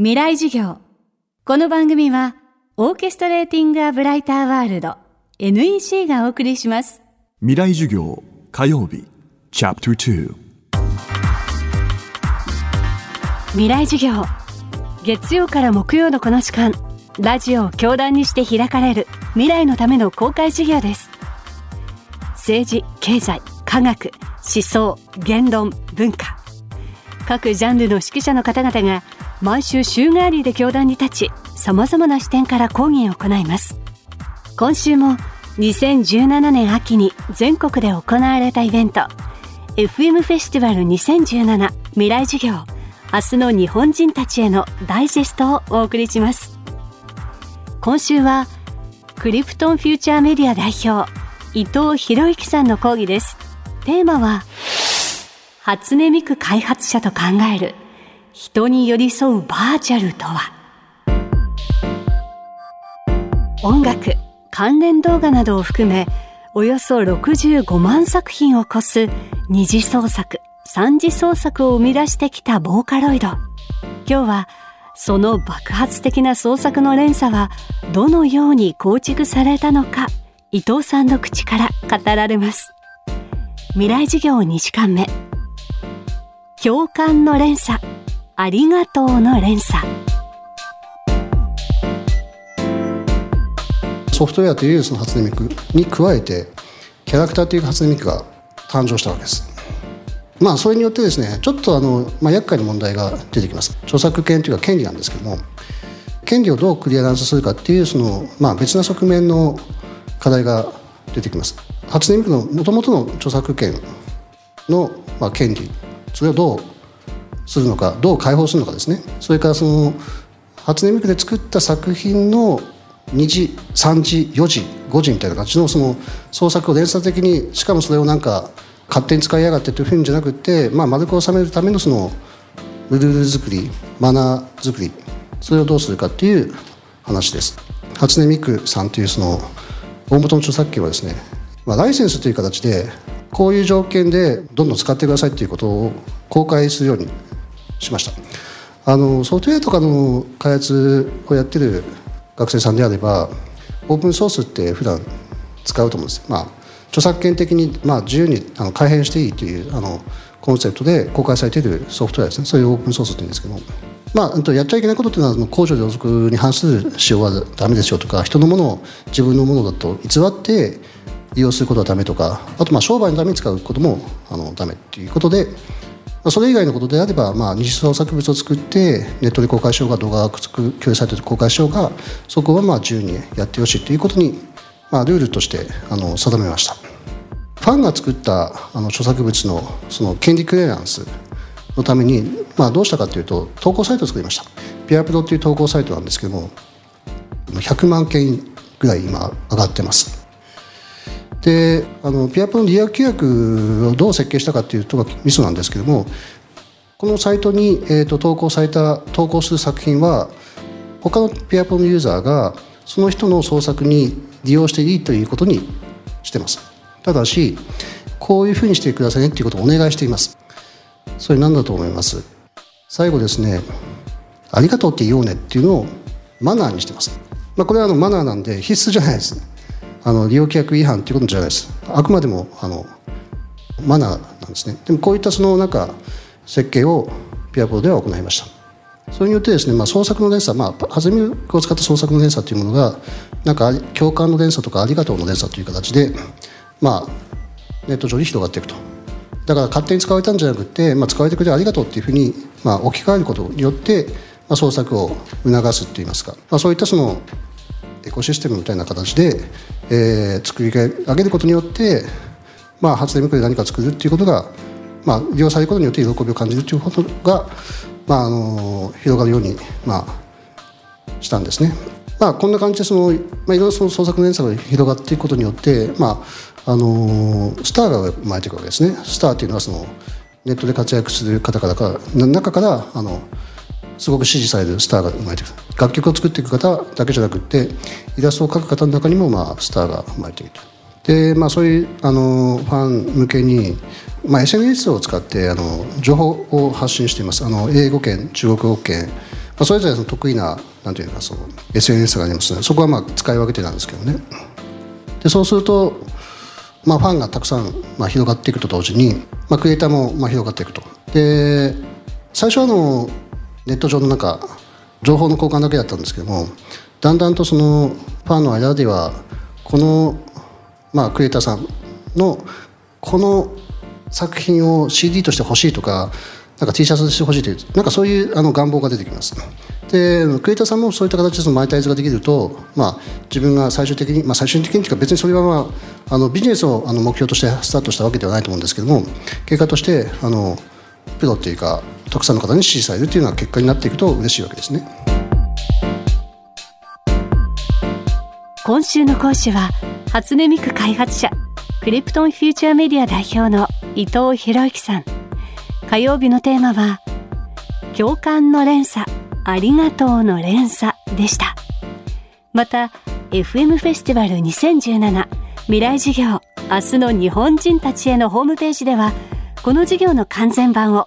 未来授業。この番組は、オーケストレーティング・ア・ブライター・ワールド NEC がお送りします。未来授業火曜日チャプター未来授業。月曜から木曜のこの時間、ラジオを教壇にして開かれる未来のための公開授業です。政治、経済、科学、思想、言論、文化。各ジャンルの指揮者の方々が毎週週替わりで教壇に立ち様々な視点から講義を行います。今週も2017年秋に全国で行われたイベント FM フェスティバル2017未来授業明日の日本人たちへのダイジェストをお送りします。今週はクリプトンフューチャーメディア代表伊藤博之さんの講義です。テーマは初音ミク開発者と考える。人に寄り添うバーチャルとは？音楽関連動画などを含めおよそ65万作品を超す二次創作三次創作を生み出してきたボーカロイド。今日はその爆発的な創作の連鎖はどのように構築されたのか伊藤さんの口から語られます。未来授業2時間目。共感の連鎖。ありがとうの連鎖。ソフトウェアというその初音ミクに加えてキャラクターという初音ミクが誕生したわけです。まあそれによってですねちょっとあの、まあ、厄介な問題が出てきます。著作権というか権利なんですけども権利をどうクリアランスするかっていうその、まあ、別な側面の課題が出てきます。初音ミクのもともとの著作権の、まあ、権利それをどうするのかどう解放するのかですね。それからその初音ミクで作った作品の2時3時4時5時みたいな感じのその創作を連鎖的にしかもそれをなんか勝手に使いやがってというふうじゃなくて、まあ、丸く収めるためのそのルール作りマナー作りそれをどうするかっていう話です。初音ミクさんというその大元の著作権はですね、まあ、ライセンスという形でこういう条件でどんどん使ってくださいっていうことを公開するようにしました。あのソフトウェアとかの開発をやってる学生さんであればオープンソースって普段使うと思うんですまあ著作権的にまあ自由にあの改変していいというあのコンセプトで公開されているソフトウェアですね。そういうオープンソースって言うんですけどまあ、やっちゃいけないことっていうのは公序良俗に反する使用はダメですよとか人のものを自分のものだと偽って利用することはダメとかあとまあ商売のために使うこともあのダメっていうことでそれ以外のことであれば、まあ、二次創作物を作ってネットで公開しようが動画が共有されて公開しようがそこはまあ自由にやってよしということに、まあ、ルールとしてあの定めました。ファンが作ったあの著作物のその権利クリアランスのために、まあ、どうしたかというと投稿サイトを作りました。ピアプロっていう投稿サイトなんですけども100万件ぐらい今上がってます。であのピアプの利用規約をどう設計したかっていうとがミソなんですけどもこのサイトに、えーと、投稿された投稿する作品は他のピアプのユーザーがその人の創作に利用していいということにしてます。ただしこういうふうにしてくださいねっていうことをお願いしています。それ何だと思います？最後ですねありがとうって言おうねっていうのをマナーにしてます、まあ、これはあのマナーなんで必須じゃないです。あの利用規約違反ということじゃないです。あくまでもあのマナーなんですね。でもこういったそのなんか設計をピアポでは行いました。それによってですね、まあ、創作の連鎖、まあ、ハズミを使った創作の連鎖というものがなんか共感の連鎖とかありがとうの連鎖という形で、まあ、ネット上に広がっていくと。だから勝手に使われたんじゃなくて、まあ、使われてくれてありがとうっていうふうに、まあ、置き換えることによって、まあ、創作を促すっていいますか、まあ、そういったそのエコシステムみたいな形で、えー、作り上げることによって、まあ、発電向で何か作るっていうことが、まあ、利用されることによって喜びを感じるということが、まあ、あの広がるように、まあ、したんですね。まあ、こんな感じでその、まあ、いろいろその創作の連鎖が広がっていくことによって、まあ、あのスターが生まれていくわけですね。スターっていうのはそのネットで活躍する方々から中からあのすごく支持されるスターが生まれてくる楽曲を作っていく方だけじゃなくてイラストを描く方の中にもまあスターが生まれていると。でまあそういうあのファン向けに、まあ、SNS を使ってあの情報を発信しています。あの英語圏中国語圏。まあ、それぞれの得意ななんていうかその SNS がありますのでそこはまあ使い分けてなんですけどね。でそうすると、まあ、ファンがたくさん、まあ、広がっていくと同時に、まあ、クリエイターもまあ広がっていくと。で最初はあのネット上のなんか情報の交換だけだったんですけどもだんだんとそのファンの間ではこの、まあ、クリエイターさんのこの作品を CD として欲しいとかなんか T シャツにしてほしいというなんかそういうあの願望が出てきます。でクリエイターさんもそういった形でそのマネタイズができると、まあ、自分が最終的に、まあ、最終的にというか別にそれは、まあ、あのビジネスをあの目標としてスタートしたわけではないと思うんですけども結果としてあのプロっていうか特産の方に支持されるというのが結果になっていくと嬉しいわけですね。今週の講師は初音ミク開発者クリプトンフューチャーメディア代表の伊藤博之さん。火曜日のテーマは共感の連鎖ありがとうの連鎖でした。また FM フェスティバル2017未来事業明日の日本人たちへのホームページではこの事業の完全版を